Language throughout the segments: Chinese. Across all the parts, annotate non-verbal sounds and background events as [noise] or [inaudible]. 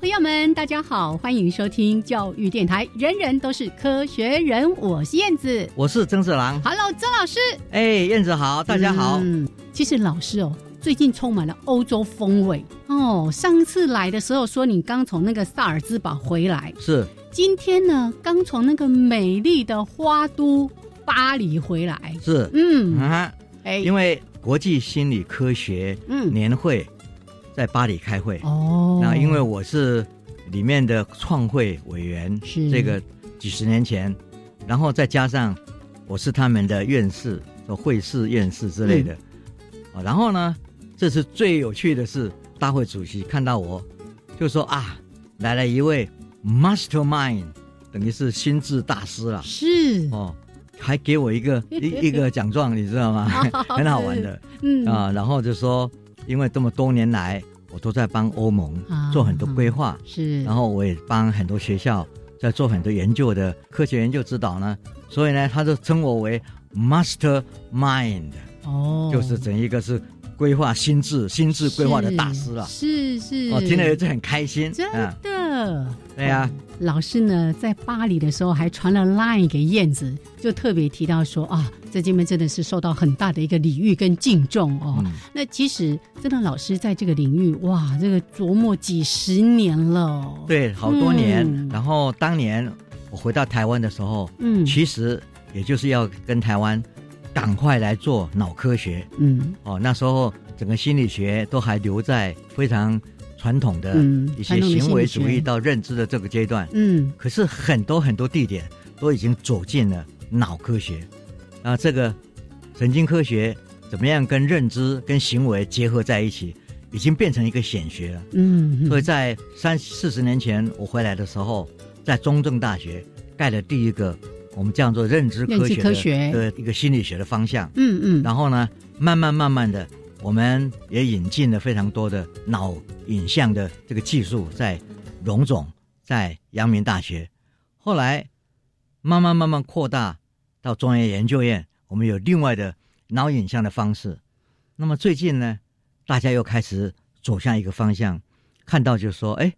朋友们，大家好，欢迎收听教育电台，人人都是科学人，我是燕子，我是曾志郎，Hello，曾老师，哎，燕子好，大家好。嗯，其实老师哦，最近充满了欧洲风味哦。上次来的时候说你刚从那个萨尔兹堡回来，是。今天呢，刚从那个美丽的花都巴黎回来，是。嗯啊，哎，因为国际心理科学嗯年会。在巴黎开会。哦，那因为我是里面的创会委员，是。这个几十年前，然后再加上我是他们的院士，说会士、院士之类的。啊。然后呢，这次最有趣的是，大会主席看到我，就说啊，来了一位 mastermind，等于是心智大师了，是。哦，还给我一个 [laughs] 一一个奖状，你知道吗？[laughs] 很好玩的，嗯。啊，然后就说。因为这么多年来，我都在帮欧盟做很多规划，是，然后我也帮很多学校在做很多研究的科学研究指导呢，所以呢，他就称我为 Master Mind，哦，就是整一个是规划心智、心智规划的大师了，是是，我听了就很开心，真的，对呀。老师呢，在巴黎的时候还传了 line 给燕子，就特别提到说啊，在这边真的是受到很大的一个礼遇跟敬重哦。那其实真的老师在这个领域，哇，这个琢磨几十年了，对，好多年。然后当年我回到台湾的时候，嗯，其实也就是要跟台湾赶快来做脑科学，嗯，哦，那时候整个心理学都还留在非常。传统的一些行为主义到认知的这个阶段，嗯，可是很多很多地点都已经走进了脑科学，啊，这个神经科学怎么样跟认知跟行为结合在一起，已经变成一个显学了，嗯，所以在三四十年前我回来的时候，在中正大学盖了第一个我们叫做认知科学的一个心理学的方向，嗯嗯，然后呢，慢慢慢慢的。我们也引进了非常多的脑影像的这个技术，在荣总，在阳明大学，后来慢慢慢慢扩大到中央研究院，我们有另外的脑影像的方式。那么最近呢，大家又开始走向一个方向，看到就是说，哎，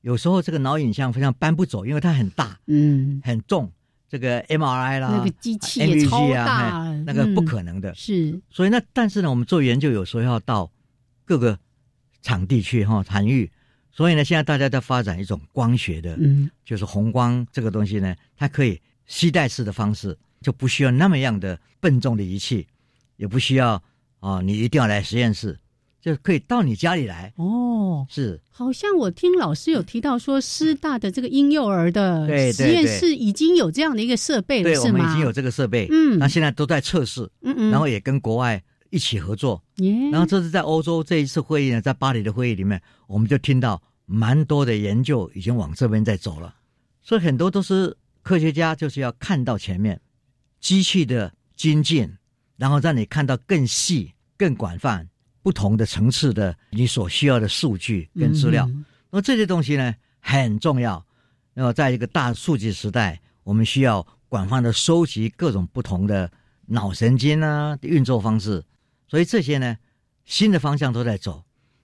有时候这个脑影像非常搬不走，因为它很大，嗯，很重。这个 MRI 啦，那个机器也超大，那个不可能的。是，所以那但是呢，我们做研究有时候要到各个场地去哈参与，所以呢，现在大家在发展一种光学的，嗯，就是红光这个东西呢，它可以吸带式的方式，就不需要那么样的笨重的仪器，也不需要啊，你一定要来实验室。就可以到你家里来。哦，是，好像我听老师有提到说，师大的这个婴幼儿的实验室已经有这样的一个设备了，是吗？对，我们已经有这个设备，嗯，那现在都在测试，嗯嗯，然后也跟国外一起合作，然后这是在欧洲这一次会议呢，在巴黎的会议里面，我们就听到蛮多的研究已经往这边在走了，所以很多都是科学家就是要看到前面机器的精进，然后让你看到更细、更广泛。不同的层次的你所需要的数据跟资料，那么这些东西呢很重要。那么在一个大数据时代，我们需要广泛的收集各种不同的脑神经啊运作方式，所以这些呢新的方向都在走。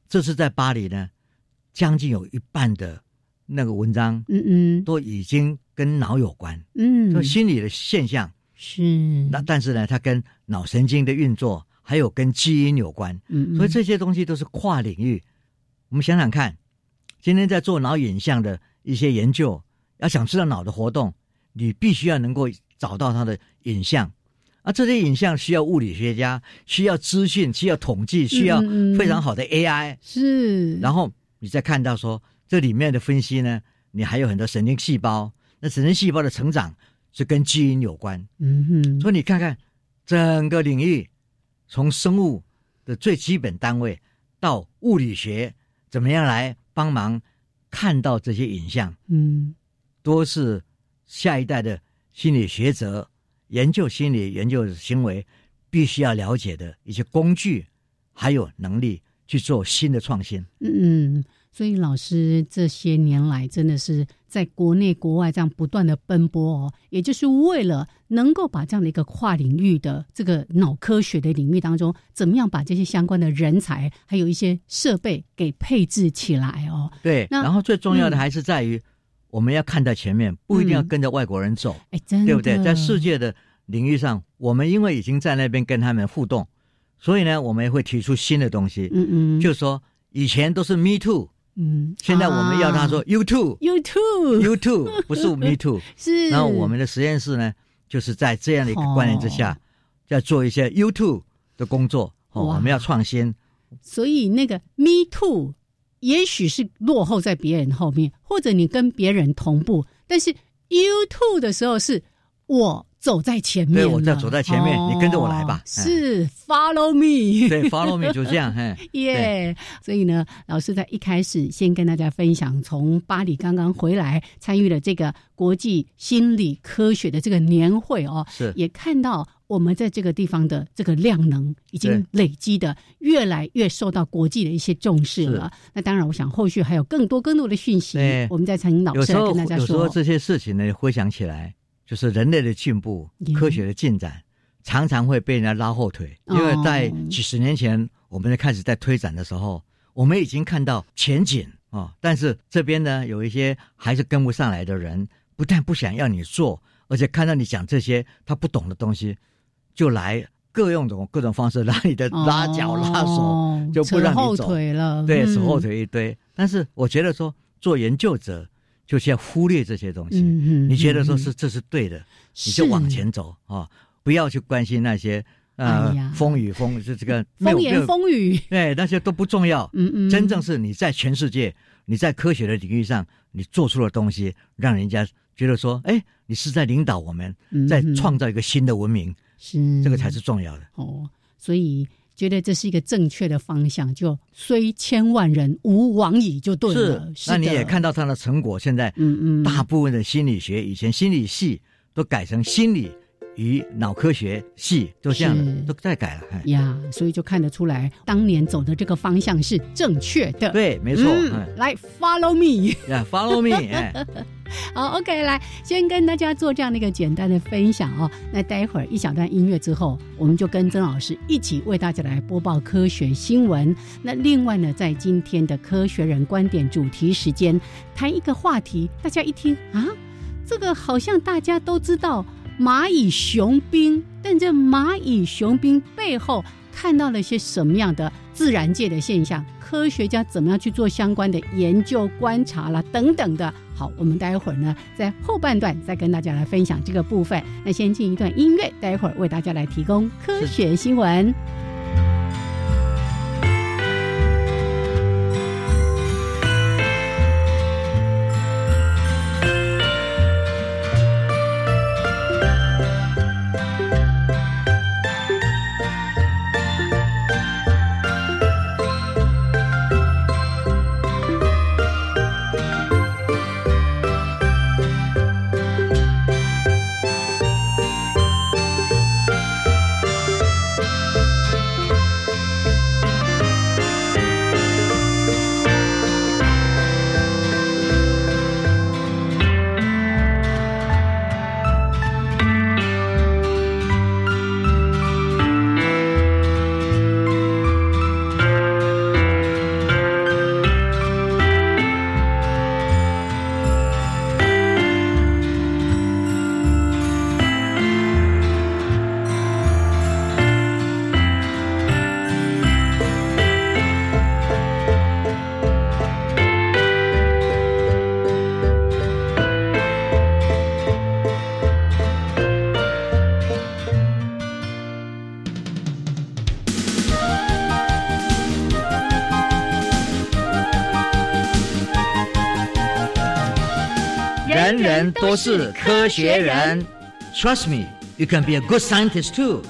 这次在巴黎呢，将近有一半的那个文章，嗯嗯，都已经跟脑有关，嗯，就心理的现象是那，但是呢，它跟脑神经的运作。还有跟基因有关，所以这些东西都是跨领域。我们想想看，今天在做脑影像的一些研究，要想知道脑的活动，你必须要能够找到它的影像。啊，这些影像需要物理学家，需要资讯，需要统计，需要非常好的 AI。是。然后你再看到说这里面的分析呢，你还有很多神经细胞，那神经细胞的成长是跟基因有关。嗯哼。所以你看看整个领域，从生物的最基本单位到物理学，怎么样来帮忙看到这些影像？嗯，都是下一代的心理学者。研究心理、研究行为，必须要了解的一些工具，还有能力去做新的创新。嗯，所以老师这些年来真的是在国内国外这样不断的奔波哦，也就是为了能够把这样的一个跨领域的这个脑科学的领域当中，怎么样把这些相关的人才，还有一些设备给配置起来哦。对，然后最重要的还是在于。我们要看在前面，不一定要跟着外国人走，哎，真的，对不对？在世界的领域上，我们因为已经在那边跟他们互动，所以呢，我们也会提出新的东西。嗯嗯，就说以前都是 Me Too，嗯，现在我们要他说 You Too，You Too，You Too，不是 Me [laughs] Too。是。然后我们的实验室呢，就是在这样的一个观念之下，在做一些 You Too 的工作。哦，我们要创新。所以那个 Me Too。也许是落后在别人后面，或者你跟别人同步，但是 “you too” 的时候是我走在前面，对，我在走在前面，你跟着我来吧，是 Follow me，对，Follow me 就这样，嘿，[laughs] 耶。所以呢，老师在一开始先跟大家分享，从巴黎刚刚回来，参与了这个国际心理科学的这个年会哦，是，也看到。我们在这个地方的这个量能已经累积的越来越受到国际的一些重视了。那当然，我想后续还有更多更多的讯息，我们在陈老师跟大家说。有时候这些事情呢，回想起来，就是人类的进步、科学的进展，常常会被人家拉后腿。因为在几十年前，我们在开始在推展的时候，我们已经看到前景啊，但是这边呢，有一些还是跟不上来的人，不但不想要你做，而且看到你讲这些他不懂的东西。就来各用种各种方式拉你的拉脚拉手，就不让你走了。对，扯后腿一堆。但是我觉得说，做研究者就先忽略这些东西。你觉得说是这是对的，你就往前走啊！不要去关心那些呃风雨风，就这个 [laughs] 风言风语。对，那些都不重要。嗯嗯。真正是你在全世界，你在科学的领域上，你做出了东西，让人家觉得说，哎，你是在领导我们，在创造一个新的文明。是这个才是重要的哦，所以觉得这是一个正确的方向，就虽千万人吾往矣就对了。是，那你也看到他的成果，现在嗯嗯，大部分的心理学以前心理系都改成心理。与脑科学系都这样的，都在改了呀，所以就看得出来，当年走的这个方向是正确的。对，没错。来，follow me，呀，follow me。[laughs] [laughs] 好，OK，来，先跟大家做这样的一个简单的分享哦。那待会儿一小段音乐之后，我们就跟曾老师一起为大家来播报科学新闻。那另外呢，在今天的科学人观点主题时间，谈一个话题，大家一听啊，这个好像大家都知道。蚂蚁雄兵，但这蚂蚁雄兵背后看到了些什么样的自然界的现象？科学家怎么样去做相关的研究、观察了等等的？好，我们待会儿呢，在后半段再跟大家来分享这个部分。那先进一段音乐，待会儿为大家来提供科学新闻。人人都是科学人。Trust me, you can be a good scientist too.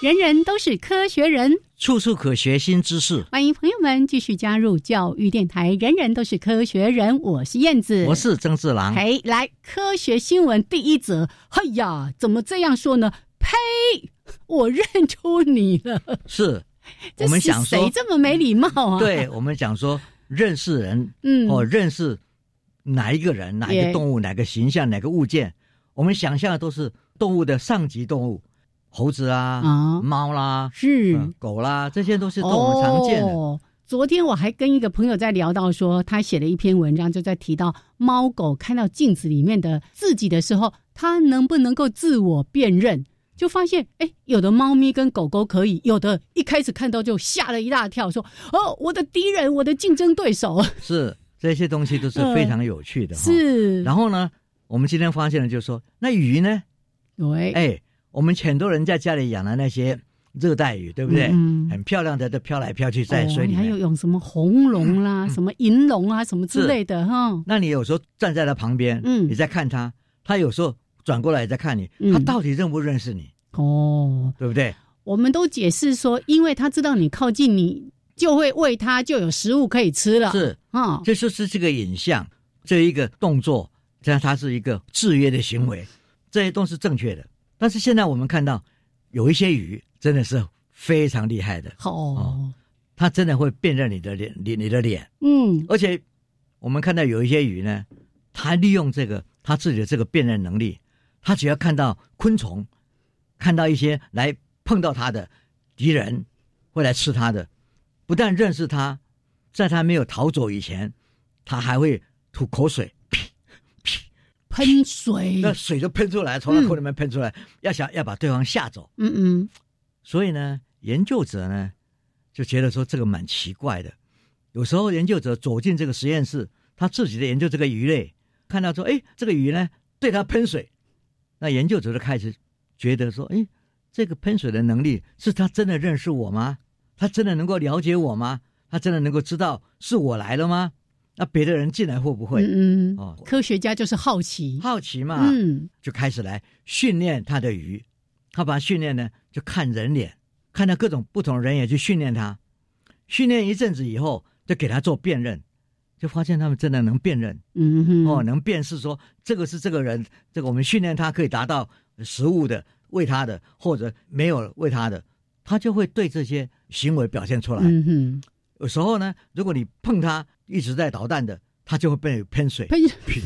人人都是科学人，处处可学新知识。欢迎朋友们继续加入教育电台。人人都是科学人，我是燕子，我是曾志郎。嘿，来科学新闻第一则。哎呀，怎么这样说呢？呸！我认出你了。是，[laughs] 我们想说谁这么没礼貌啊？对我们讲说认识人，嗯，哦，认识哪一个人、哪一个动物、哪个形象、哪个物件，我们想象的都是动物的上级动物。猴子啊，猫啦，是狗啦，这些都是动物常见的。昨天我还跟一个朋友在聊到说，他写了一篇文章，就在提到猫狗看到镜子里面的自己的时候，它能不能够自我辨认？就发现，哎，有的猫咪跟狗狗可以，有的一开始看到就吓了一大跳，说：“哦，我的敌人，我的竞争对手。”是这些东西都是非常有趣的。是。然后呢，我们今天发现了，就是说，那鱼呢？对，哎。我们很多人在家里养的那些热带鱼，对不对？嗯，很漂亮的，都飘来飘去在水里。还有用什么红龙啦，[laughs] 什么银龙啊，什么之类的哈。那你有时候站在它旁边，嗯，你在看它，它有时候转过来再看你，他到底认不认识你？哦，对不对？我们都解释说，因为他知道你靠近你，就会喂他，就有食物可以吃了。是。啊，这就是这个影像，这一个动作，这样它是一个制约的行为，这些都是正确的。但是现在我们看到有一些鱼真的是非常厉害的。哦，它真的会辨认你的脸，你你的脸，嗯，而且我们看到有一些鱼呢，它利用这个它自己的这个辨认能力，它只要看到昆虫，看到一些来碰到他的敌人会来吃他的，不但认识他，在他没有逃走以前，他还会吐口水。喷水，[laughs] 那水就喷出来，从那口里面喷出来，要想要把对方吓走。嗯嗯，所以呢，研究者呢就觉得说这个蛮奇怪的。有时候研究者走进这个实验室，他自己的研究这个鱼类，看到说，哎，这个鱼呢对他喷水，那研究者就开始觉得说，哎，这个喷水的能力是他真的认识我吗？他真的能够了解我吗？他真的能够知道是我来了吗？那别的人进来会不会？嗯哦，科学家就是好奇，好奇嘛，嗯，就开始来训练他的鱼。他把训练呢，就看人脸，看到各种不同人也去训练他。训练一阵子以后，就给他做辨认，就发现他们真的能辨认，嗯哼，哦，能辨识说这个是这个人，这个我们训练他可以达到食物的喂他的，或者没有喂他的，他就会对这些行为表现出来。嗯哼，有时候呢，如果你碰他。一直在捣蛋的，他就会被喷水。呸呸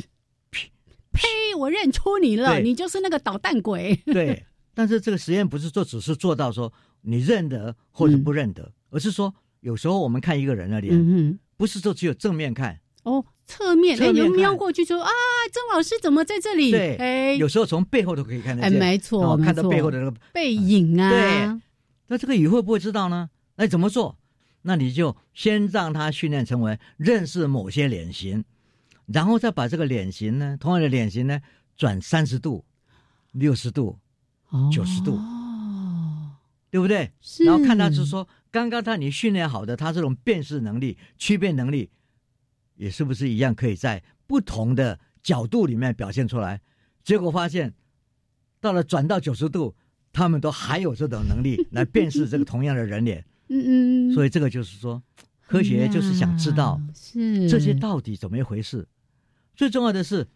呸！呸！[laughs] 我认出你了，你就是那个捣蛋鬼。对，[laughs] 但是这个实验不是做，只是做到说你认得或者不认得，而是说有时候我们看一个人的脸，不是说只有正面看哦，侧面哎，有瞄过去说啊，曾老师怎么在这里？对，哎，有时候从背后都可以看得见。哎，没错，看到背后的那个背影啊。对，那这个鱼会不会知道呢？哎怎么做？那你就先让他训练成为认识某些脸型，然后再把这个脸型呢，同样的脸型呢，转三十度、六十度、九十度，对不对？然后看他是说，刚刚他你训练好的，他这种辨识能力、区别能力，也是不是一样可以在不同的角度里面表现出来？结果发现，到了转到九十度，他们都还有这种能力来辨识这个同样的人 [laughs] 脸。嗯嗯，所以这个就是说，科学就是想知道是这些到底怎么一回事。最重要的是，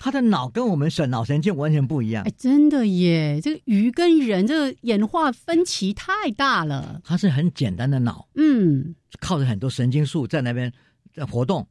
他的脑跟我们神脑神经完全不一样。哎，真的耶！这个鱼跟人这个演化分歧太大了。它是很简单的脑，嗯，靠着很多神经素在那边在活动。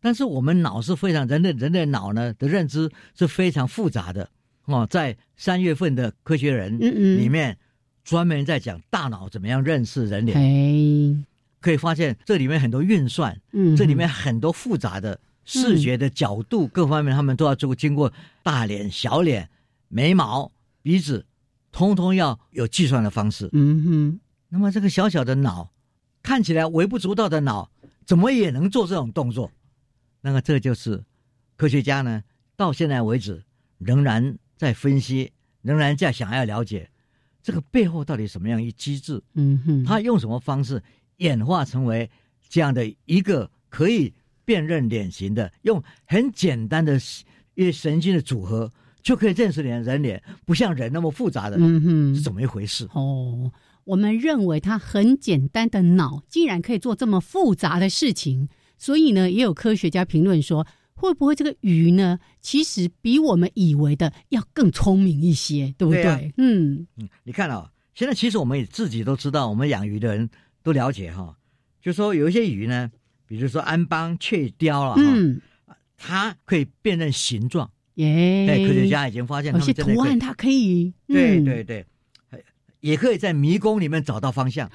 但是我们脑是非常人的人的脑呢的认知是非常复杂的哦。在三月份的科学人里面。专门在讲大脑怎么样认识人脸，可以发现这里面很多运算，嗯，这里面很多复杂的视觉的角度各方面，他们都要做经过大脸、小脸、眉毛、鼻子，通通要有计算的方式。嗯哼，那么这个小小的脑，看起来微不足道的脑，怎么也能做这种动作？那么这就是科学家呢，到现在为止仍然在分析，仍然在想要了解。这个背后到底什么样一机制？嗯哼，他用什么方式演化成为这样的一个可以辨认脸型的，用很简单的一些神经的组合就可以认识人人脸，不像人那么复杂的，嗯哼，是怎么一回事？哦，我们认为它很简单的脑，竟然可以做这么复杂的事情，所以呢，也有科学家评论说，会不会这个鱼呢，其实比我们以为的要更聪明一些，对不对？嗯嗯，你看啊，现在其实我们也自己都知道，我们养鱼的人都了解哈。就说有一些鱼呢，比如说安邦雀雕了嗯，它可以辨认形状。耶，科学家已经发现，有些图案它可以。对对对，也可以在迷宫里面找到方向。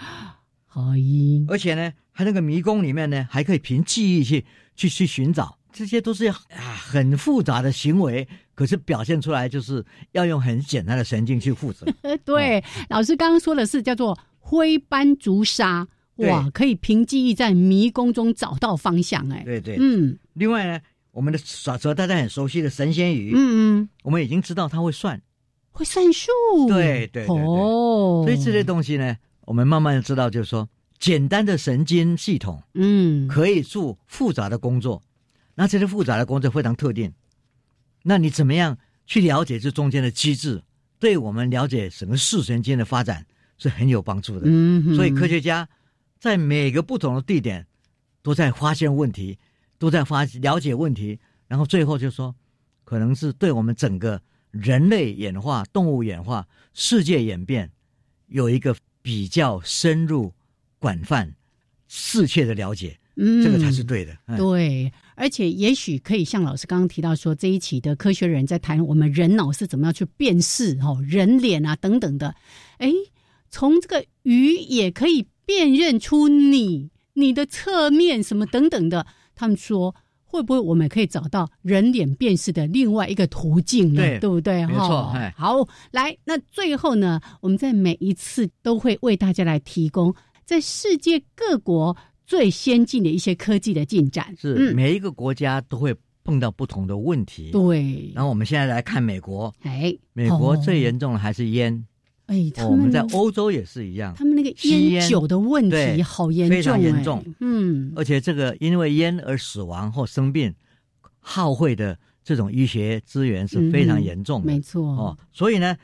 好咦，而且呢，它那个迷宫里面呢，还可以凭记忆去去去寻找，这些都是啊很复杂的行为，可是表现出来就是要用很简单的神经去负责。[laughs] 对，老师刚刚说的是叫做灰斑竹鲨。哇，可以凭记忆在迷宫中找到方向，哎，对对，嗯。另外呢，我们的耍蛇大家很熟悉的神仙鱼，嗯嗯，我们已经知道它会算，会算数，对对对哦。所以这些东西呢，我们慢慢的知道，就是说，简单的神经系统，嗯，可以做复杂的工作。那这些复杂的工作非常特定，那你怎么样去了解这中间的机制，对我们了解整个视神经的发展是很有帮助的。嗯，所以科学家。在每个不同的地点，都在发现问题，都在发了解问题，然后最后就说，可能是对我们整个人类演化、动物演化、世界演变，有一个比较深入、广泛、适切的了解，嗯，这个才是对的。对，而且也许可以像老师刚刚提到说，这一期的科学人在谈我们人脑是怎么样去辨识哦人脸啊等等的，哎，从这个鱼也可以。辨认出你、你的侧面什么等等的，他们说会不会我们可以找到人脸辨识的另外一个途径呢？对，对不对？没错。好，来，那最后呢，我们在每一次都会为大家来提供在世界各国最先进的一些科技的进展。是，每一个国家都会碰到不同的问题。对。然后我们现在来看美国，哎，美国最严重的还是烟。哎，我们在欧洲也是一样，他们那个烟酒的问题好严重，非常严重。嗯，而且这个因为烟而死亡或生病、耗费的这种医学资源是非常严重的，没错。哦，所以呢，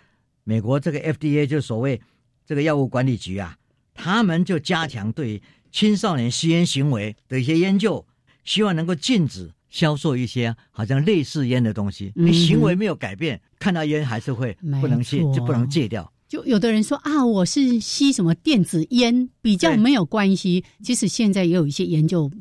美国这个 FDA 就所谓这个药物管理局啊，他们就加强对青少年吸烟行为的一些研究，希望能够禁止销售一些好像类似烟的东西。你行为没有改变，看到烟还是会不能戒，就不能戒掉。就有的人说啊，我是吸什么电子烟，比较没有关系。其实现在也有一些研究，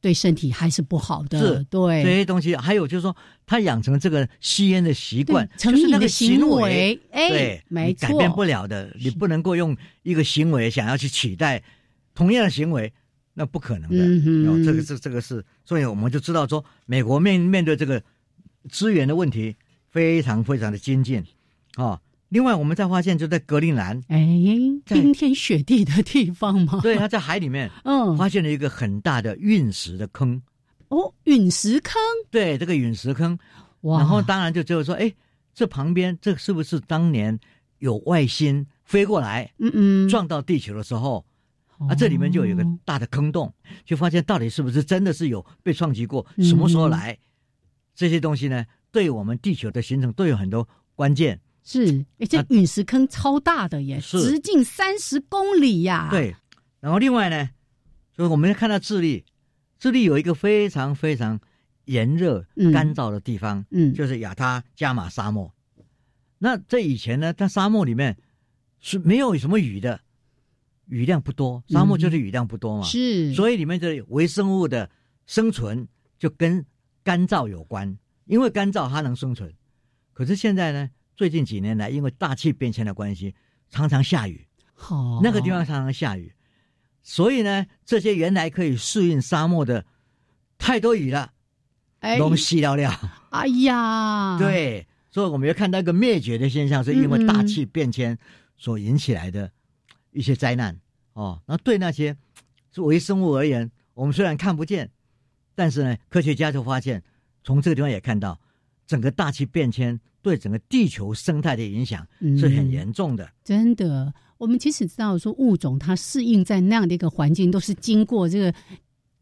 对身体还是不好的。是，对这些东西，还有就是说，他养成这个吸烟的习惯，就是那个行为，哎，对，没错，改变不了的。你不能够用一个行为想要去取代同样的行为，那不可能的。嗯这个是这个是，所以我们就知道说，美国面面对这个资源的问题，非常非常的精进啊。另外，我们再发现，就在格陵兰，哎，冰天雪地的地方吗？[laughs] 对，他在海里面，[laughs] 嗯，发现了一个很大的陨石的坑。哦，陨石坑？对，这个陨石坑。哇！然后当然就只有说，哎，这旁边这是不是当年有外星飞过来，嗯嗯，撞到地球的时候，啊，这里面就有一个大的坑洞，就发现到底是不是真的是有被撞击过？什么时候来？这些东西呢，对我们地球的形成都有很多关键。是，而且陨石坑超大的耶，直径三十公里呀。对，然后另外呢，就是我们看到智利，智利有一个非常非常炎热、干燥的地方，嗯，就是亚他加马沙漠。那在以前呢，在沙漠里面是没有什么雨的，雨量不多，沙漠就是雨量不多嘛。是，所以里面的微生物的生存就跟干燥有关，因为干燥它能生存。可是现在呢？最近几年来，因为大气变迁的关系，常常下雨。好，那个地方常常下雨，所以呢，这些原来可以适应沙漠的太多雨了，东西了了。哎呀，[laughs] 对，所以我们要看到一个灭绝的现象，是因为大气变迁所引起来的一些灾难。哦，那对那些是微生物而言，我们虽然看不见，但是呢，科学家就发现，从这个地方也看到整个大气变迁。对整个地球生态的影响是很严重的。真的，我们其实知道说物种它适应在那样的一个环境，都是经过这个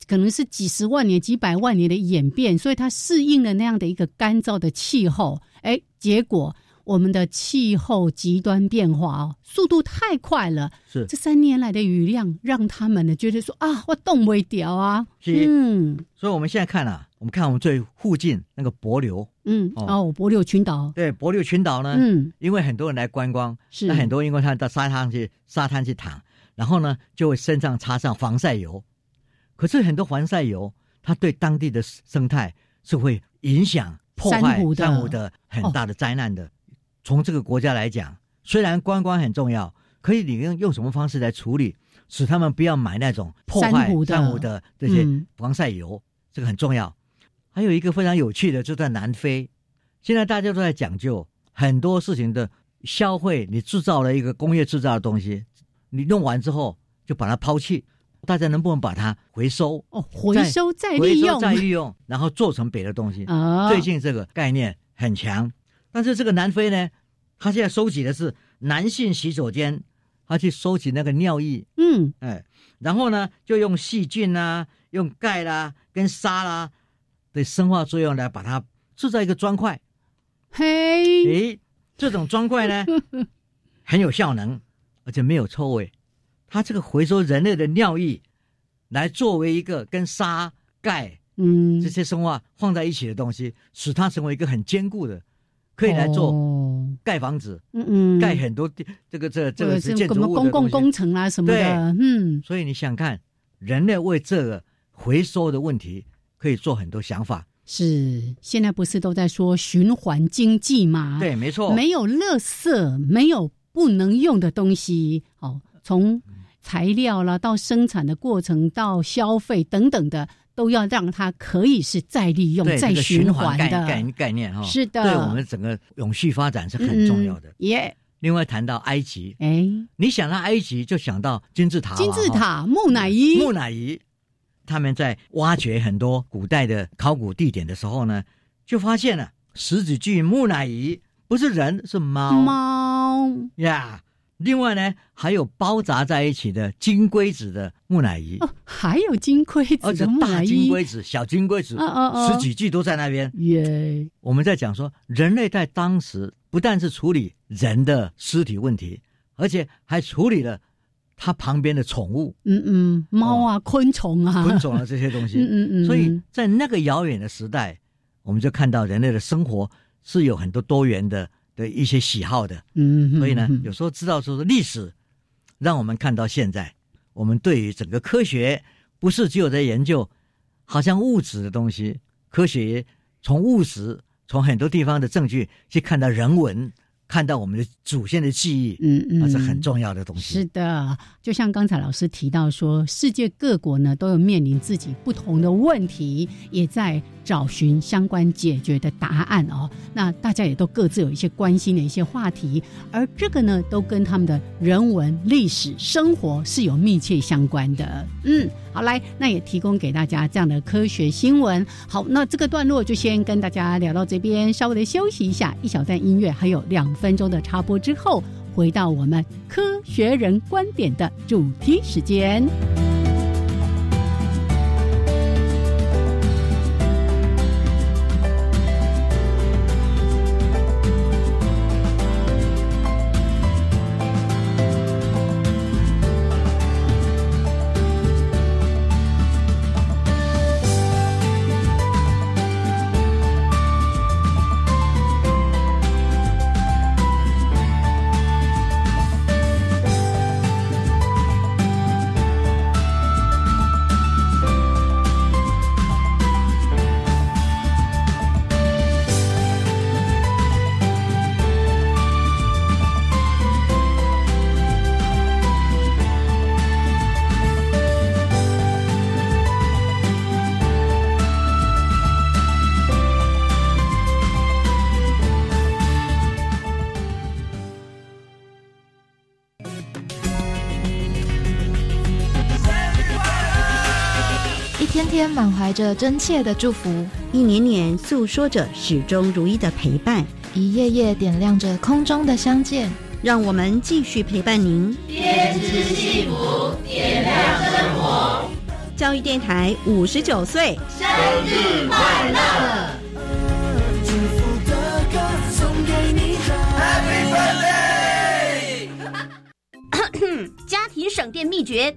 可能是几十万年、几百万年的演变，所以它适应了那样的一个干燥的气候。哎，结果我们的气候极端变化哦，速度太快了。是这三年来的雨量，让他们呢觉得说啊，我冻不掉啊。嗯，所以我们现在看啊，我们看我们最附近那个帛琉。嗯哦，帛琉群岛。对，帛琉群岛呢，嗯，因为很多人来观光，是那很多因为他到沙滩去沙滩去躺，然后呢就会身上擦上防晒油。可是很多防晒油，它对当地的生态是会影响、破坏珊瑚的很大的灾难的。从这个国家来讲，虽然观光很重要，可以你用用什么方式来处理，使他们不要买那种破坏珊瑚的这些防晒油，这个很重要。还有一个非常有趣的，就在南非，现在大家都在讲究很多事情的消费。你制造了一个工业制造的东西，你弄完之后就把它抛弃。大家能不能把它回收？哦，回收再利用，再利用，然后做成别的东西。啊，最近这个概念很强。但是这个南非呢，他现在收集的是男性洗手间，他去收集那个尿液。嗯，哎，然后呢，就用细菌啊，用钙啦，跟沙啦的生化作用来把它制造一个砖块。嘿，诶，这种砖块呢，[laughs] 很有效能，而且没有臭味。它这个回收人类的尿液，来作为一个跟沙、钙，嗯，这些生化放在一起的东西，使它成为一个很坚固的，可以来做盖房子，嗯嗯，盖很多这个这这个是建筑物公共工程啊什么的，嗯。所以你想看，人类为这个回收的问题，可以做很多想法。是，现在不是都在说循环经济吗？对，没错，没有垃圾，没有不能用的东西，哦，从。材料啦，到生产的过程，到消费等等的，都要让它可以是再利用、再循环的概概念哈。是的，对我们整个永续发展是很重要的。耶。另外谈到埃及，哎，你想到埃及就想到金字塔。金字塔，木乃伊。木乃伊，他们在挖掘很多古代的考古地点的时候呢，就发现了十几具木乃伊，不是人，是猫。猫呀。另外呢，还有包扎在一起的金龟子的木乃伊哦，还有金龟子的木乃伊，金龟子、小金龟子，哦哦哦十几具都在那边。耶！我们在讲说，人类在当时不但是处理人的尸体问题，而且还处理了他旁边的宠物，嗯嗯，猫啊、昆虫啊、昆虫啊这些东西。[laughs] 嗯嗯嗯。所以在那个遥远的时代，我们就看到人类的生活是有很多多元的。的一些喜好的，嗯，所以呢，有时候知道说是历史，让我们看到现在，我们对于整个科学不是只有在研究，好像物质的东西，科学从物质，从很多地方的证据去看到人文。看到我们的祖先的记忆，嗯嗯，那是很重要的东西。是的，就像刚才老师提到说，世界各国呢都有面临自己不同的问题，也在找寻相关解决的答案哦。那大家也都各自有一些关心的一些话题，而这个呢，都跟他们的人文、历史、生活是有密切相关的。嗯。好，来，那也提供给大家这样的科学新闻。好，那这个段落就先跟大家聊到这边，稍微的休息一下，一小段音乐，还有两分钟的插播之后，回到我们科学人观点的主题时间。怀着真切的祝福，一年年诉说着始终如一的陪伴，一夜夜点亮着空中的相见。让我们继续陪伴您，编织幸福，点亮生活。教育电台五十九岁生日快乐！祝福的歌送给你，Happy Birthday！[coughs] 家庭省电秘诀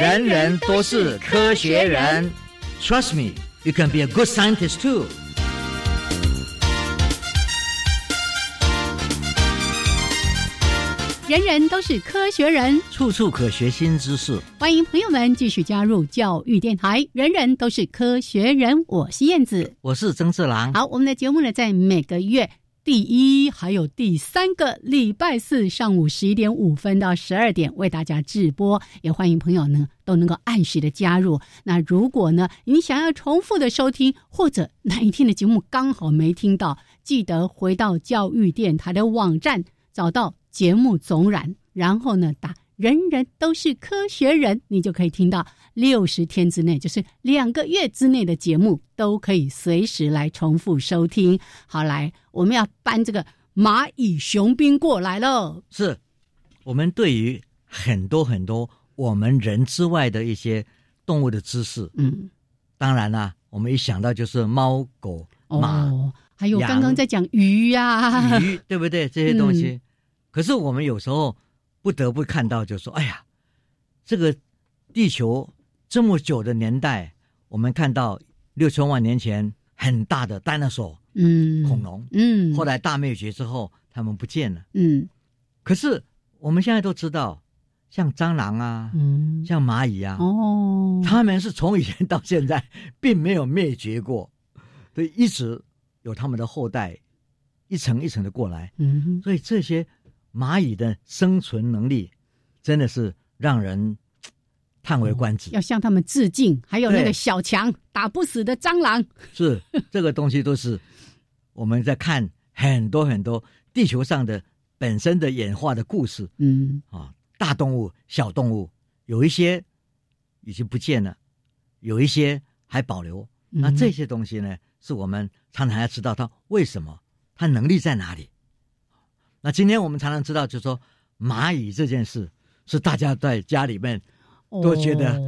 人人都是科学人，Trust me, you can be a good scientist too. 人人都是科学人，处处可学新知识。欢迎朋友们继续加入教育电台。人人都是科学人，我是燕子，我是曾志郎。好，我们的节目呢，在每个月第一还有第三个礼拜四上午十一点五分到十二点为大家直播，也欢迎朋友呢都能够按时的加入。那如果呢你想要重复的收听，或者哪一天的节目刚好没听到，记得回到教育电台的网站找到。节目总览，然后呢，打“人人都是科学人”，你就可以听到六十天之内，就是两个月之内的节目，都可以随时来重复收听。好，来，我们要搬这个蚂蚁雄兵过来喽。是，我们对于很多很多我们人之外的一些动物的知识，嗯，当然啦，我们一想到就是猫、狗、马，还有刚刚在讲鱼呀，鱼对不对？这些东西。可是我们有时候不得不看到，就说：“哎呀，这个地球这么久的年代，我们看到六千万年前很大的丹纳索，嗯，恐龙，嗯，后来大灭绝之后，他们不见了，嗯。可是我们现在都知道，像蟑螂啊，嗯，像蚂蚁啊，哦，他们是从以前到现在并没有灭绝过，所以一直有他们的后代一层一层的过来，嗯，所以这些。”蚂蚁的生存能力真的是让人叹为观止，要向他们致敬。还有那个小强打不死的蟑螂，是这个东西都是我们在看很多很多地球上的本身的演化的故事。嗯啊，大动物、小动物有一些已经不见了，有一些还保留。那这些东西呢，是我们常常要知道它为什么，它能力在哪里。那今天我们常常知道，就是说蚂蚁这件事是大家在家里面都觉得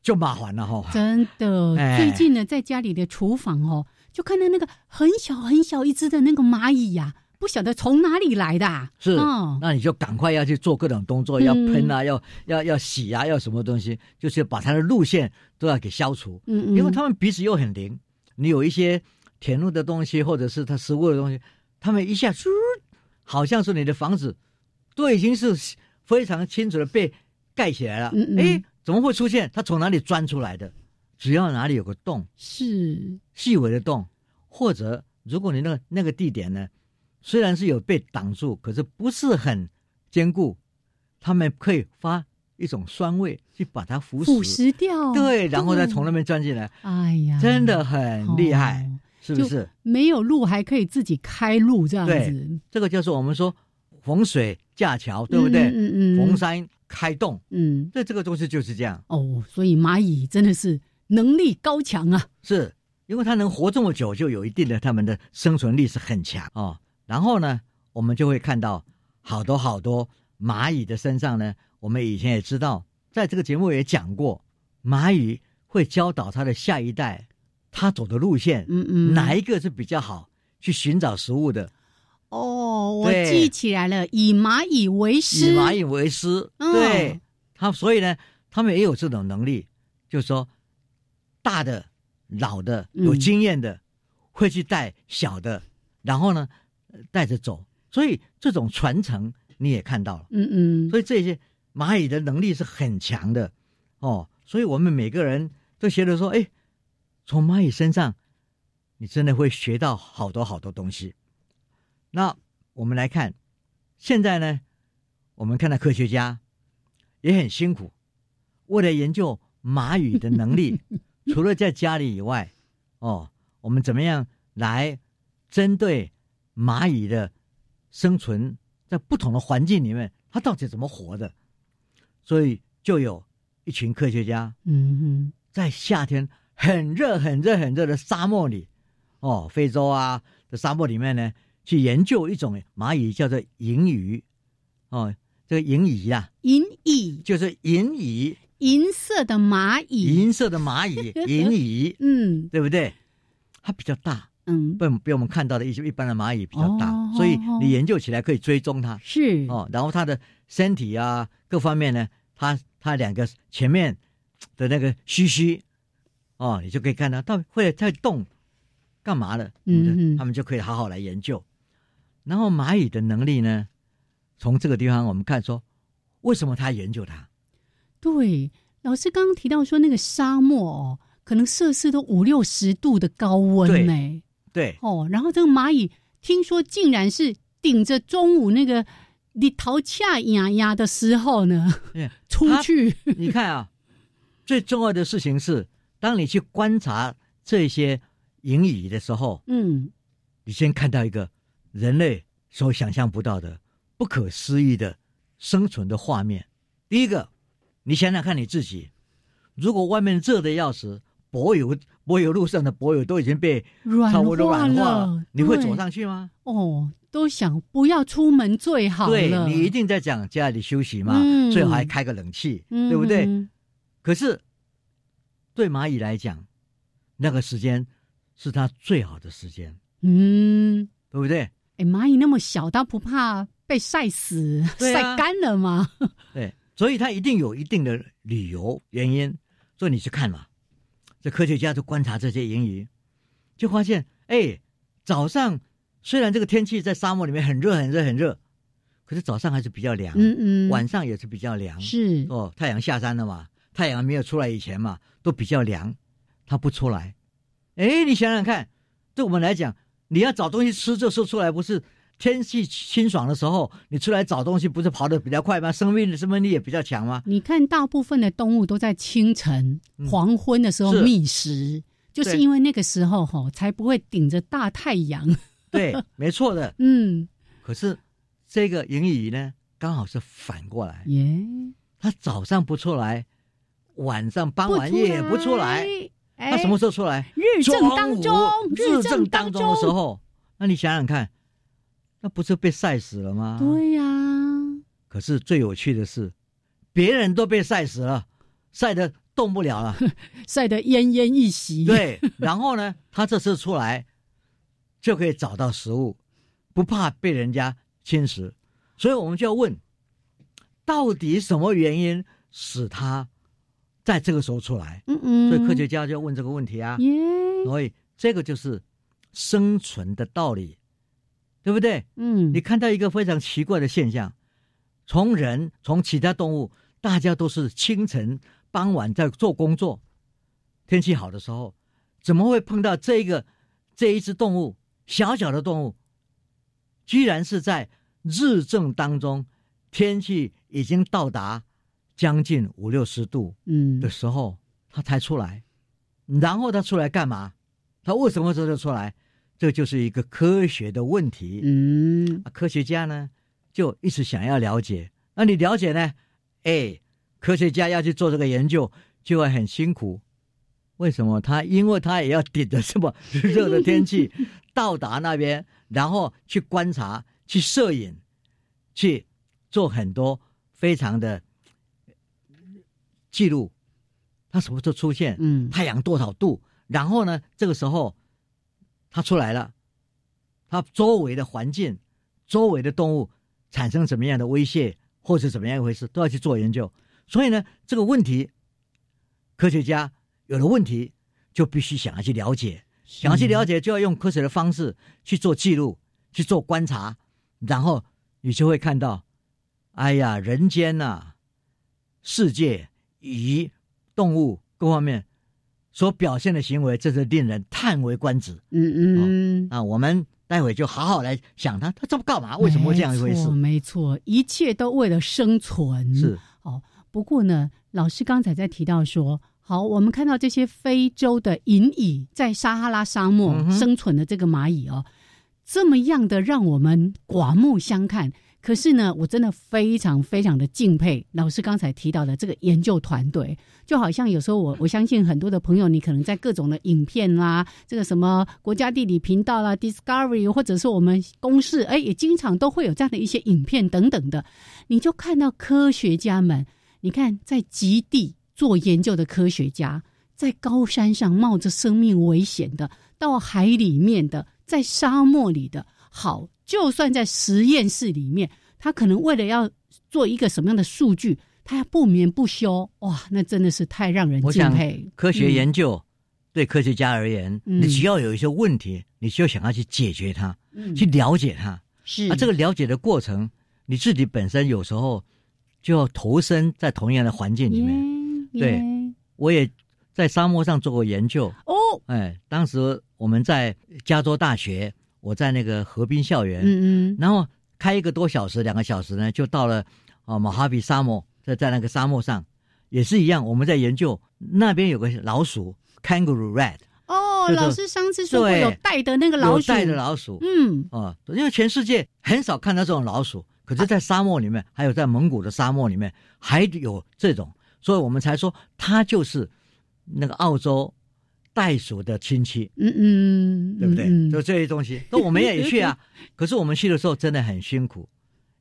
就麻烦了哈。真的，最近呢，在家里的厨房哦，就看到那个很小很小一只的那个蚂蚁呀，不晓得从哪里来的。是，哦那你就赶快要去做各种动作，要喷啊，要要要洗啊，要什么东西，就是把它的路线都要给消除。嗯嗯。因为他们鼻子又很灵，你有一些填入的东西，或者是它食物的东西，他们一下嗖。好像是你的房子都已经是非常清楚的被盖起来了，哎，怎么会出现？它从哪里钻出来的？只要哪里有个洞，是细微的洞，或者如果你那个那个地点呢，虽然是有被挡住，可是不是很坚固，他们可以发一种酸味去把它腐腐蚀掉，对，然后再从那边钻进来。哎呀，真的很厉害。是不是没有路还可以自己开路这样子？这个就是我们说逢水架桥，对不对？嗯嗯。逢山开洞，嗯，这这个东西就是这样。哦，所以蚂蚁真的是能力高强啊！是因为它能活这么久，就有一定的它们的生存力是很强哦。然后呢，我们就会看到好多好多蚂蚁的身上呢。我们以前也知道，在这个节目也讲过，蚂蚁会教导它的下一代，它走的路线，嗯嗯，哪一个是比较好去寻找食物的？哦，我记起来了，以蚂蚁为师，以蚂蚁为师，对，他所以呢，他们也有这种能力，就是说，大的、老的、有经验的，会去带小的，然后呢，带着走，所以这种传承你也看到了，嗯嗯，所以这些蚂蚁的能力是很强的，哦，所以我们每个人都觉得说，哎，从蚂蚁身上，你真的会学到好多好多东西。那我们来看，现在呢，我们看到科学家也很辛苦，为了研究蚂蚁的能力，[laughs] 除了在家里以外，哦，我们怎么样来针对蚂蚁的生存在不同的环境里面，它到底怎么活的？所以就有一群科学家，嗯哼，在夏天很热、很热、很热的沙漠里，哦，非洲啊的沙漠里面呢。去研究一种蚂蚁，叫做银蚁，哦，这个银蚁呀，银蚁就是银蚁，银色的蚂蚁，银色的蚂蚁，[laughs] 银蚁，嗯，对不对？它比较大，嗯，比比我们看到的一些一般的蚂蚁比较大，所以你研究起来可以追踪它，是哦。然后它的身体啊，各方面呢，它它两个前面的那个须须，哦，你就可以看到它会在动，干嘛的？嗯，他们就可以好好来研究。然后蚂蚁的能力呢？从这个地方我们看说，为什么他研究它？对，老师刚刚提到说那个沙漠哦，可能摄氏都五六十度的高温呢。对哦，然后这个蚂蚁听说竟然是顶着中午那个你逃恰牙牙的时候呢，[laughs] 出去。你看啊，最重要的事情是，当你去观察这些银蚁的时候，嗯，你先看到一个。人类所想象不到的、不可思议的生存的画面。第一个，你想想看你自己，如果外面热的要死，柏油柏油路上的柏油都已经被软化了，你会走上去吗？哦，都想不要出门最好对你一定在讲家里休息嘛，最好还开个冷气，对不对？可是对蚂蚁来讲，那个时间是它最好的时间，嗯，对不对？哎，蚂蚁那么小，它不怕被晒死、晒干了吗？[laughs] 对，所以它一定有一定的理由原因。所以你去看嘛，这科学家就观察这些银鱼，就发现，哎，早上虽然这个天气在沙漠里面很热、很热、很热，可是早上还是比较凉，嗯嗯，晚上也是比较凉，是哦，太阳下山了嘛，太阳没有出来以前嘛，都比较凉，它不出来。哎，你想想看，对我们来讲。你要找东西吃，这时候出来不是天气清爽的时候，你出来找东西不是跑得比较快吗？生命的生命力也比较强吗？你看，大部分的动物都在清晨、黄昏的时候觅食，就是因为那个时候哈，才不会顶着大太阳。对，没错的。[laughs] 嗯，可是这个银蚁呢，刚好是反过来。耶，它早上不出来，晚上傍晚也不出来。他什么时候出来？日正当中，日正当中的时候，那你想想看，那不是被晒死了吗？对呀。可是最有趣的是，别人都被晒死了，晒得动不了了，[laughs] 晒得奄奄一息。对，然后呢，他这次出来就可以找到食物，不怕被人家侵蚀。所以我们就要问，到底什么原因使他？在这个时候出来，嗯嗯，所以科学家就要问这个问题啊，所以这个就是生存的道理，对不对？嗯，你看到一个非常奇怪的现象，从人从其他动物，大家都是清晨傍晚在做工作，天气好的时候，怎么会碰到这个这一只动物小小的动物，居然是在日正当中，天气已经到达。将近五六十度，嗯的时候，他才出来。然后他出来干嘛？他为什么这就出来？这就是一个科学的问题。嗯，科学家呢就一直想要了解。那你了解呢？哎，科学家要去做这个研究，就会很辛苦。为什么？他因为他也要顶着这么 [laughs] 热的天气到达那边，然后去观察、去摄影、去做很多非常的记录。它什么时候出现？嗯，太阳多少度？然后呢？这个时候它出来了，它周围的环境、周围的动物产生怎么样的威胁，或者怎么样一回事，都要去做研究。所以呢，这个问题，科学家。有了问题，就必须想要去了解，想要去了解，就要用科学的方式去做记录、去做观察，然后你就会看到，哎呀，人间呐，世界与动物各方面所表现的行为，真是令人叹为观止。嗯嗯，那我们待会就好好来想他，他这么干嘛？为什么会这样一回事？没错，一切都为了生存。是哦，不过呢，老师刚才在提到说。好，我们看到这些非洲的银蚁在撒哈拉沙漠生存的这个蚂蚁哦，这么样的让我们刮目相看。可是呢，我真的非常非常的敬佩老师刚才提到的这个研究团队。就好像有时候我 [laughs] 我相信很多的朋友，你可能在各种的影片啦，这个什么国家地理频道啦，Discovery，或者是我们公视，哎，也经常都会有这样的一些影片等等的，你就看到科学家们，你看在极地。做研究的科学家在高山上冒着生命危险的，到海里面的，在沙漠里的，好，就算在实验室里面，他可能为了要做一个什么样的数据，他要不眠不休，哇，那真的是太让人敬佩。科学研究对科学家而言，你只要有一些问题，你就想要去解决它，去了解它。是啊，这个了解的过程，你自己本身有时候就要投身在同样的环境里面。对，我也在沙漠上做过研究哦。哎，当时我们在加州大学，我在那个河滨校园，嗯嗯，然后开一个多小时、两个小时呢，就到了啊马哈比沙漠，在在那个沙漠上。也是一样，我们在研究那边有个老鼠，kangaroo rat。哦，老师上次说过有带的那个老鼠，带的老鼠，嗯，哦，因为全世界很少看到这种老鼠，可是，在沙漠里面，还有在蒙古的沙漠里面，还有这种。所以我们才说它就是那个澳洲袋鼠的亲戚，嗯嗯，对不对？就这些东西，那我们也去啊。[laughs] 可是我们去的时候真的很辛苦，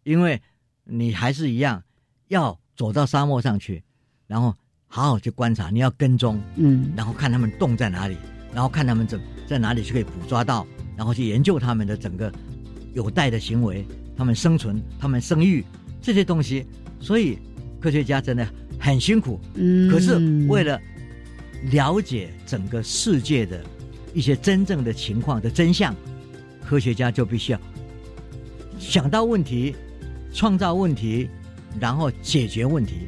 因为你还是一样要走到沙漠上去，然后好好去观察，你要跟踪，嗯，然后看他们洞在哪里，然后看他们怎在哪里去可以捕抓到，然后去研究他们的整个有袋的行为，他们生存，他们生育这些东西。所以科学家真的。很辛苦，嗯，可是为了了解整个世界的一些真正的情况的真相，科学家就必须要想到问题，创造问题，然后解决问题，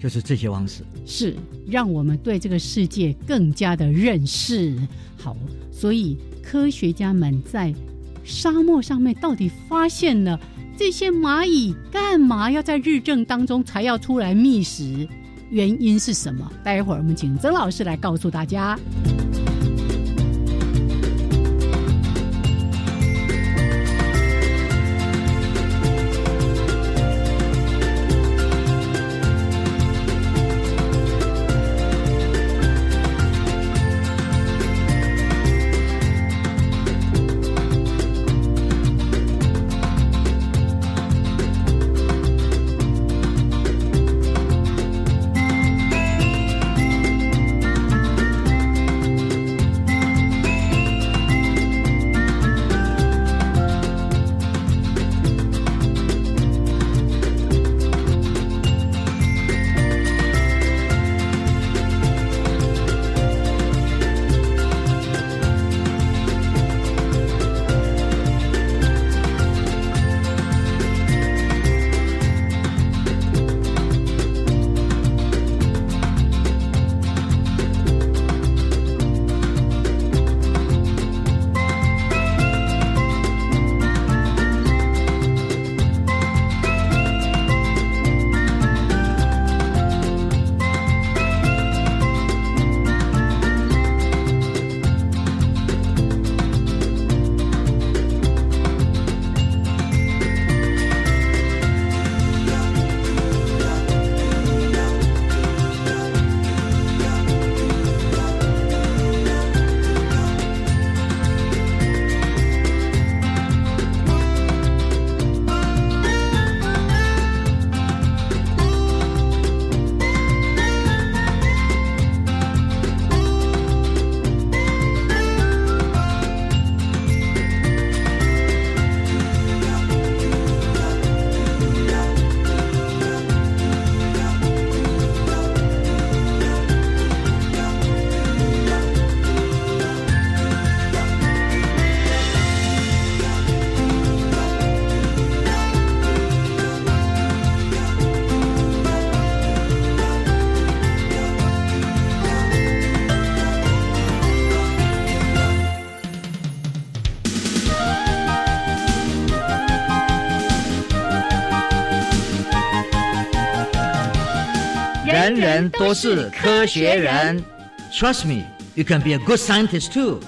就是这些方式，是让我们对这个世界更加的认识。好，所以科学家们在沙漠上面到底发现了。这些蚂蚁干嘛要在日正当中才要出来觅食？原因是什么？待会儿我们请曾老师来告诉大家。人人都是科学人。Trust me, you can be a good scientist too.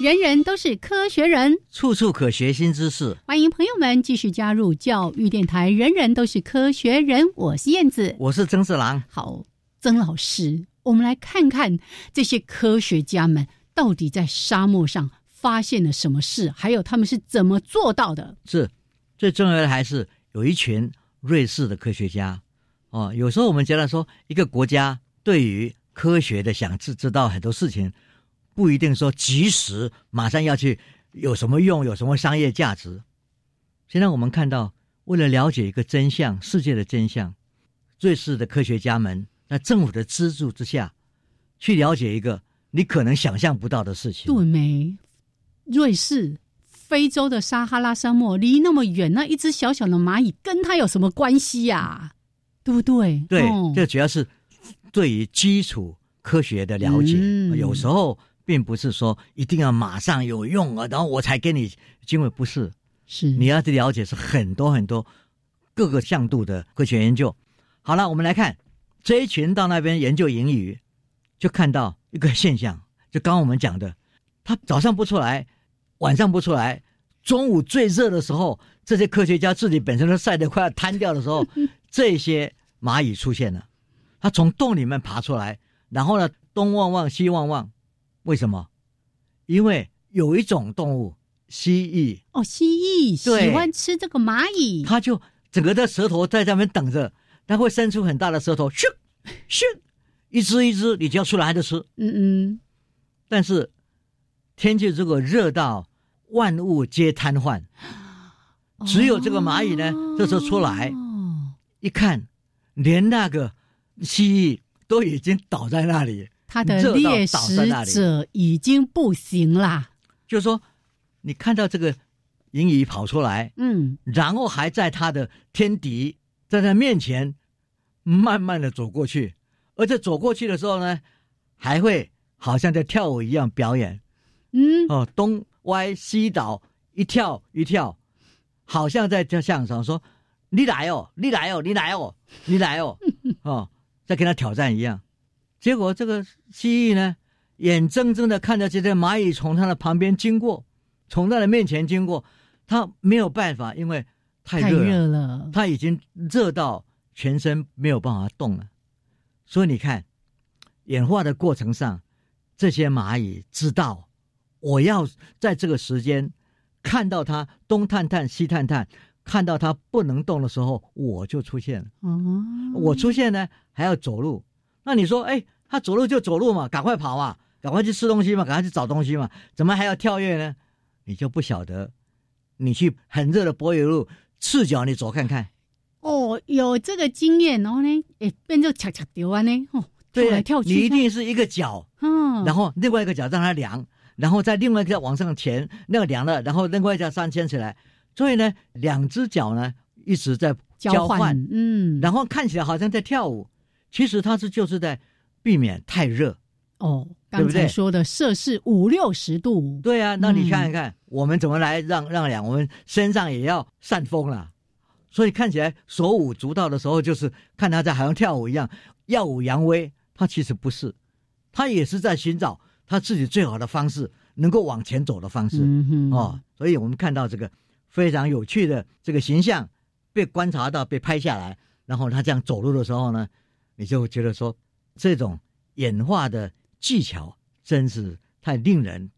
人人都是科学人，处处可学新知识。欢迎朋友们继续加入教育电台。人人都是科学人，我是燕子，我是曾四郎。好，曾老师，我们来看看这些科学家们到底在沙漠上发现了什么事，还有他们是怎么做到的。是最重要的，还是有一群瑞士的科学家哦。有时候我们觉得说，一个国家对于科学的想知知道很多事情。不一定说及时马上要去有什么用，有什么商业价值。现在我们看到，为了了解一个真相，世界的真相，瑞士的科学家们在政府的资助之下，去了解一个你可能想象不到的事情。对没？瑞士、非洲的撒哈拉沙漠离那么远，那一只小小的蚂蚁跟它有什么关系呀？对不对？对，这主要是对于基础科学的了解，有时候。并不是说一定要马上有用啊，然后我才给你经纬，不是，是你要去了解是很多很多各个向度的科学研究。好了，我们来看这一群到那边研究英语，就看到一个现象，就刚刚我们讲的，他早上不出来，晚上不出来，中午最热的时候，这些科学家自己本身都晒得快要瘫掉的时候，这些蚂蚁出现了，它从洞里面爬出来，然后呢东望望西望望。为什么？因为有一种动物，蜥蜴哦，蜥蜴喜欢吃这个蚂蚁，它就整个的舌头在上面等着，它会伸出很大的舌头，咻咻，一只一只，你就要出来就吃。嗯嗯。但是天气如果热到万物皆瘫痪，只有这个蚂蚁呢，这时候出来，一看，连那个蜥蜴都已经倒在那里。它的猎食者已经不行啦。就是说，你看到这个银蚁跑出来，嗯，然后还在它的天敌在它面前慢慢的走过去，而且走过去的时候呢，还会好像在跳舞一样表演，嗯，哦，东歪西倒，一跳一跳，好像在叫相声说：“你来哦，你来哦，你来哦，你来哦，哦，[laughs] 在跟他挑战一样。”结果这个蜥蜴呢，眼睁睁的看着这些蚂蚁从它的旁边经过，从它的面前经过，它没有办法，因为太热了，它已经热到全身没有办法动了。所以你看，演化的过程上，这些蚂蚁知道，我要在这个时间看到他东探探西探探，看到他不能动的时候，我就出现了。哦，我出现呢，还要走路。那你说，哎，他走路就走路嘛，赶快跑啊，赶快去吃东西嘛，赶快去找东西嘛，怎么还要跳跃呢？你就不晓得，你去很热的柏油路，赤脚你走看看。哦，有这个经验，然后呢，哎，变成恰恰丢啊呢，哦，跳来跳去。你一定是一个脚，嗯，然后另外一个脚让它凉，然后再另外一个往上前，那个凉了，然后另外一家山牵起来，所以呢，两只脚呢一直在交换，嗯，然后看起来好像在跳舞。其实它是就是在避免太热哦，刚才说的摄氏五六十度，对啊，那你看一看，我们怎么来让让两？我们身上也要扇风了，所以看起来手舞足蹈的时候，就是看他在好像跳舞一样耀武扬威。他其实不是，他也是在寻找他自己最好的方式，能够往前走的方式哦。所以我们看到这个非常有趣的这个形象被观察到、被拍下来，然后他这样走路的时候呢？你就觉得说，这种演化的技巧真是太令人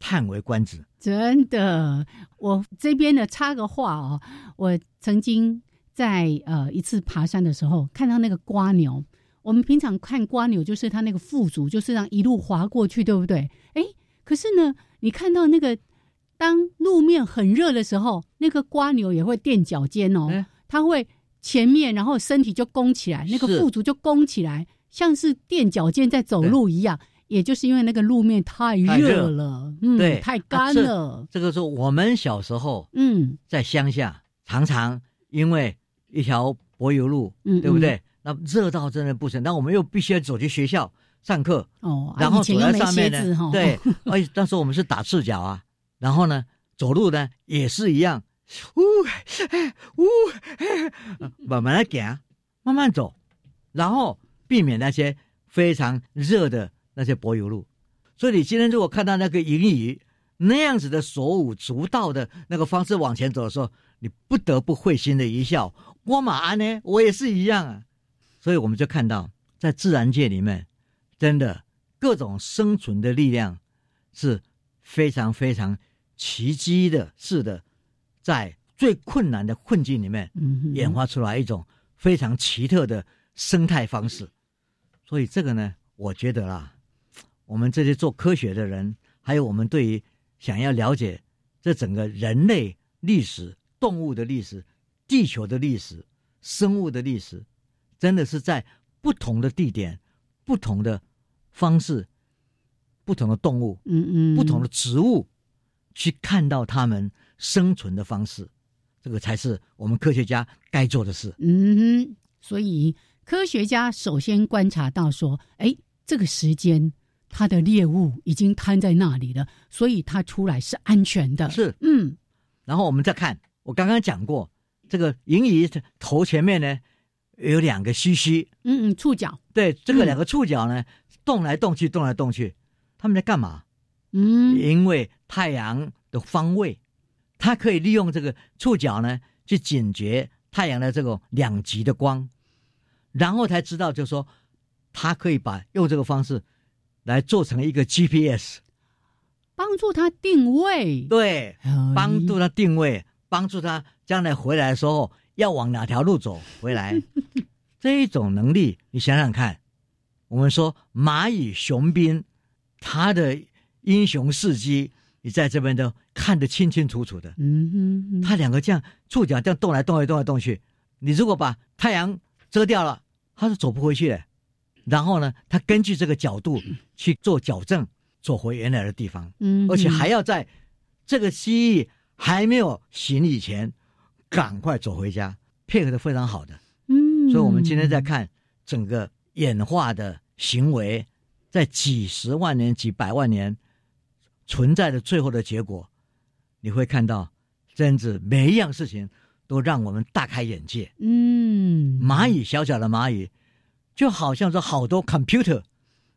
叹为观止。真的，我这边呢插个话哦，我曾经在呃一次爬山的时候看到那个瓜牛。我们平常看瓜牛，就是它那个腹足，就是让一路滑过去，对不对？哎，可是呢，你看到那个当路面很热的时候，那个瓜牛也会垫脚尖哦，它会。前面，然后身体就弓起来，那个腹足就弓起来，像是垫脚尖在走路一样。也就是因为那个路面太热了，嗯，对，太干了。这个是我们小时候，嗯，在乡下常常因为一条柏油路，嗯，对不对？那热到真的不行，那我们又必须要走去学校上课，哦，然后走在上面呢，[laughs] 对，而且当时我们是打赤脚啊，然后呢，走路呢也是一样。呜呜，慢慢的行，慢慢走，然后避免那些非常热的那些柏油路。所以你今天如果看到那个银鱼那样子的手舞足蹈的那个方式往前走的时候，你不得不会心的一笑。我马鞍呢，我也是一样啊。所以我们就看到，在自然界里面，真的各种生存的力量是非常非常奇迹的，是的。在最困难的困境里面，演化出来一种非常奇特的生态方式。所以这个呢，我觉得啦，我们这些做科学的人，还有我们对于想要了解这整个人类历史、动物的历史、地球的历史、生物的历史，真的是在不同的地点、不同的方式、不同的动物、嗯嗯、不同的植物，去看到它们。生存的方式，这个才是我们科学家该做的事。嗯，所以科学家首先观察到说，哎，这个时间它的猎物已经瘫在那里了，所以它出来是安全的。是，嗯。然后我们再看，我刚刚讲过，这个银鱼头前面呢有两个须须，嗯嗯，触角。对，这个两个触角呢动来动去，动来动去，他们在干嘛？嗯，因为太阳的方位。它可以利用这个触角呢，去警觉太阳的这种两极的光，然后才知道，就是说，它可以把用这个方式来做成一个 GPS，帮助它定位。对，帮助它定位，帮助它将来回来的时候要往哪条路走回来。[laughs] 这一种能力，你想想看，我们说蚂蚁雄兵，他的英雄事迹。你在这边都看得清清楚楚的，嗯哼，他两个这样触角这样动来动去动来动去，你如果把太阳遮掉了，它是走不回去的。然后呢，他根据这个角度去做矫正，走回原来的地方，嗯，而且还要在这个蜥蜴还没有醒以前，赶快走回家，配合的非常好的，嗯，所以我们今天在看整个演化的行为，在几十万年、几百万年。存在的最后的结果，你会看到，真子每一样事情都让我们大开眼界。嗯，蚂蚁小小的蚂蚁，就好像说好多 computer，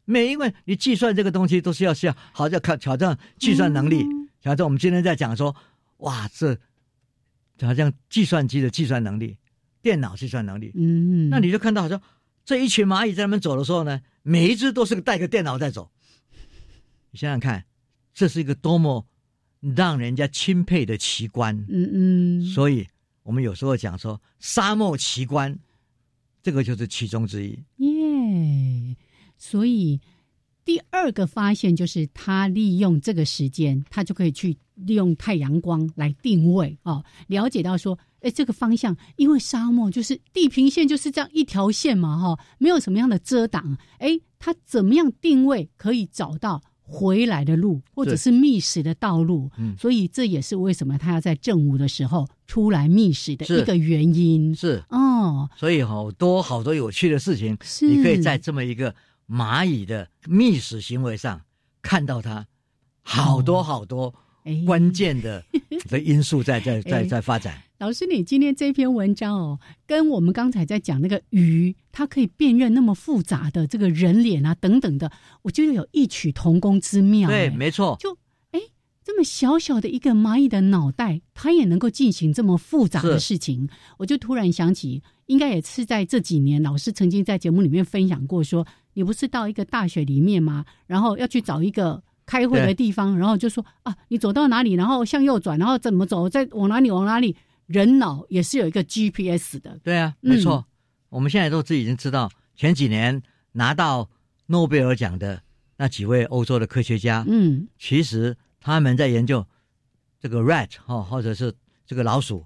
每一个你计算这个东西都是要需要好像考挑战计算能力。挑战我们今天在讲说，哇，这好像计算机的计算能力，电脑计算能力。嗯，那你就看到好像这一群蚂蚁在那边走的时候呢，每一只都是个带个电脑在走。你想想看。这是一个多么让人家钦佩的奇观，嗯嗯，所以我们有时候讲说沙漠奇观，这个就是其中之一。耶，所以第二个发现就是他利用这个时间，他就可以去利用太阳光来定位哦，了解到说，哎，这个方向，因为沙漠就是地平线就是这样一条线嘛，哈，没有什么样的遮挡，哎，它怎么样定位可以找到？回来的路，或者是觅食的道路，嗯。所以这也是为什么他要在正午的时候出来觅食的一个原因。是。哦，所以好多好多有趣的事情，你可以在这么一个蚂蚁的觅食行为上看到它好多好多关键的 [laughs] 的因素在在在在发展。老师，你今天这篇文章哦，跟我们刚才在讲那个鱼，它可以辨认那么复杂的这个人脸啊等等的，我觉得有异曲同工之妙。对，没错。就哎，这么小小的一个蚂蚁的脑袋，它也能够进行这么复杂的事情。我就突然想起，应该也是在这几年，老师曾经在节目里面分享过，说你不是到一个大学里面吗？然后要去找一个开会的地方，然后就说啊，你走到哪里，然后向右转，然后怎么走，再往哪里往哪里。人脑也是有一个 GPS 的，对啊，没错。我们现在都自己已经知道，前几年拿到诺贝尔奖的那几位欧洲的科学家，嗯，其实他们在研究这个 rat 哈，或者是这个老鼠，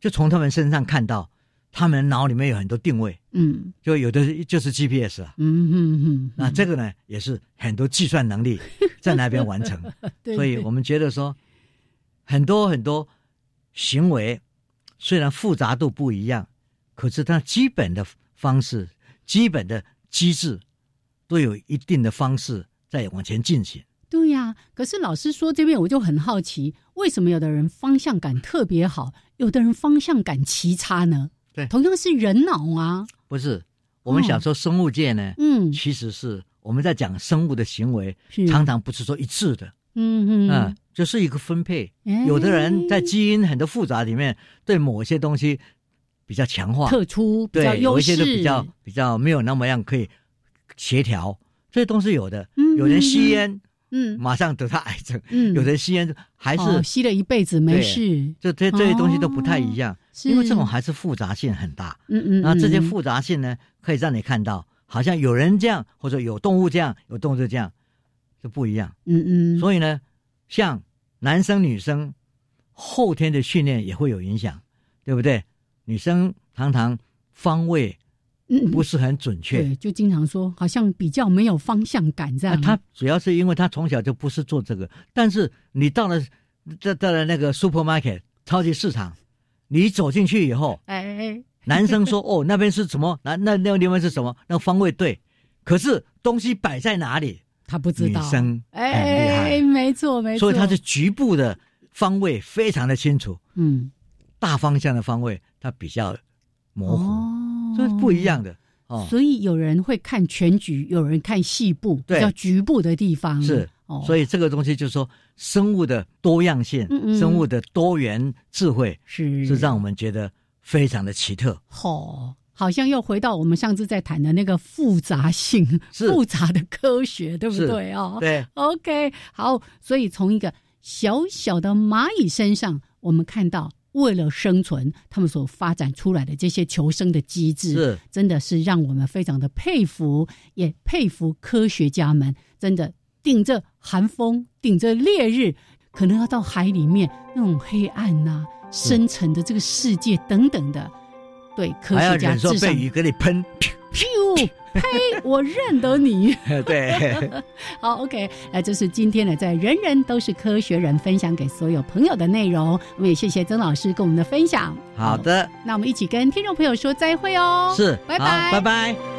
就从他们身上看到，他们脑里面有很多定位，嗯，就有的就是 GPS 啊，嗯嗯嗯，那这个呢也是很多计算能力 [laughs] 在那边完成，[laughs] 所以我们觉得说很多很多行为。虽然复杂度不一样，可是它基本的方式、基本的机制都有一定的方式在往前进行。对呀，可是老师说这边我就很好奇，为什么有的人方向感特别好，有的人方向感奇差呢？对，同样是人脑啊。不是，我们想说生物界呢，嗯，其实是我们在讲生物的行为，常常不是说一致的。嗯嗯嗯，就是一个分配。有的人在基因很多复杂里面，对某些东西比较强化、特殊，对有一些都比较比较没有那么样可以协调，这些都是有的。有人吸烟，嗯，马上得他癌症。嗯，有人吸烟还是吸了一辈子没事。这这这些东西都不太一样，因为这种还是复杂性很大。嗯嗯，然后这些复杂性呢，可以让你看到，好像有人这样，或者有动物这样，有动物这样。就不一样，嗯嗯，所以呢，像男生女生后天的训练也会有影响，对不对？女生常常方位嗯不是很准确，对，就经常说好像比较没有方向感这样。他主要是因为他从小就不是做这个，但是你到了到到了那个 supermarket 超级市场，你走进去以后，哎，[laughs] 男生说哦那边是什么？那那那个地方是什么？那个方位对，可是东西摆在哪里？他不知道，女生哎，没错没错，所以他是局部的方位非常的清楚，嗯，大方向的方位他比较模糊，这是不一样的哦。所以有人会看全局，有人看细部，比较局部的地方。是。所以这个东西就是说，生物的多样性，生物的多元智慧是是让我们觉得非常的奇特。好。好像又回到我们上次在谈的那个复杂性、复杂的科学，对不对哦？对，OK，好。所以从一个小小的蚂蚁身上，我们看到为了生存，他们所发展出来的这些求生的机制，是真的是让我们非常的佩服，也佩服科学家们。真的顶着寒风，顶着烈日，可能要到海里面那种黑暗呐、深沉的这个世界等等的。对，科学家至少被雨给你喷，噗呸！我认得你。[laughs] 对，[laughs] 好，OK，那这是今天的在人人都是科学人分享给所有朋友的内容。我们也谢谢曾老师跟我们的分享。好的，那我们一起跟听众朋友说再会哦。是，拜拜，拜拜。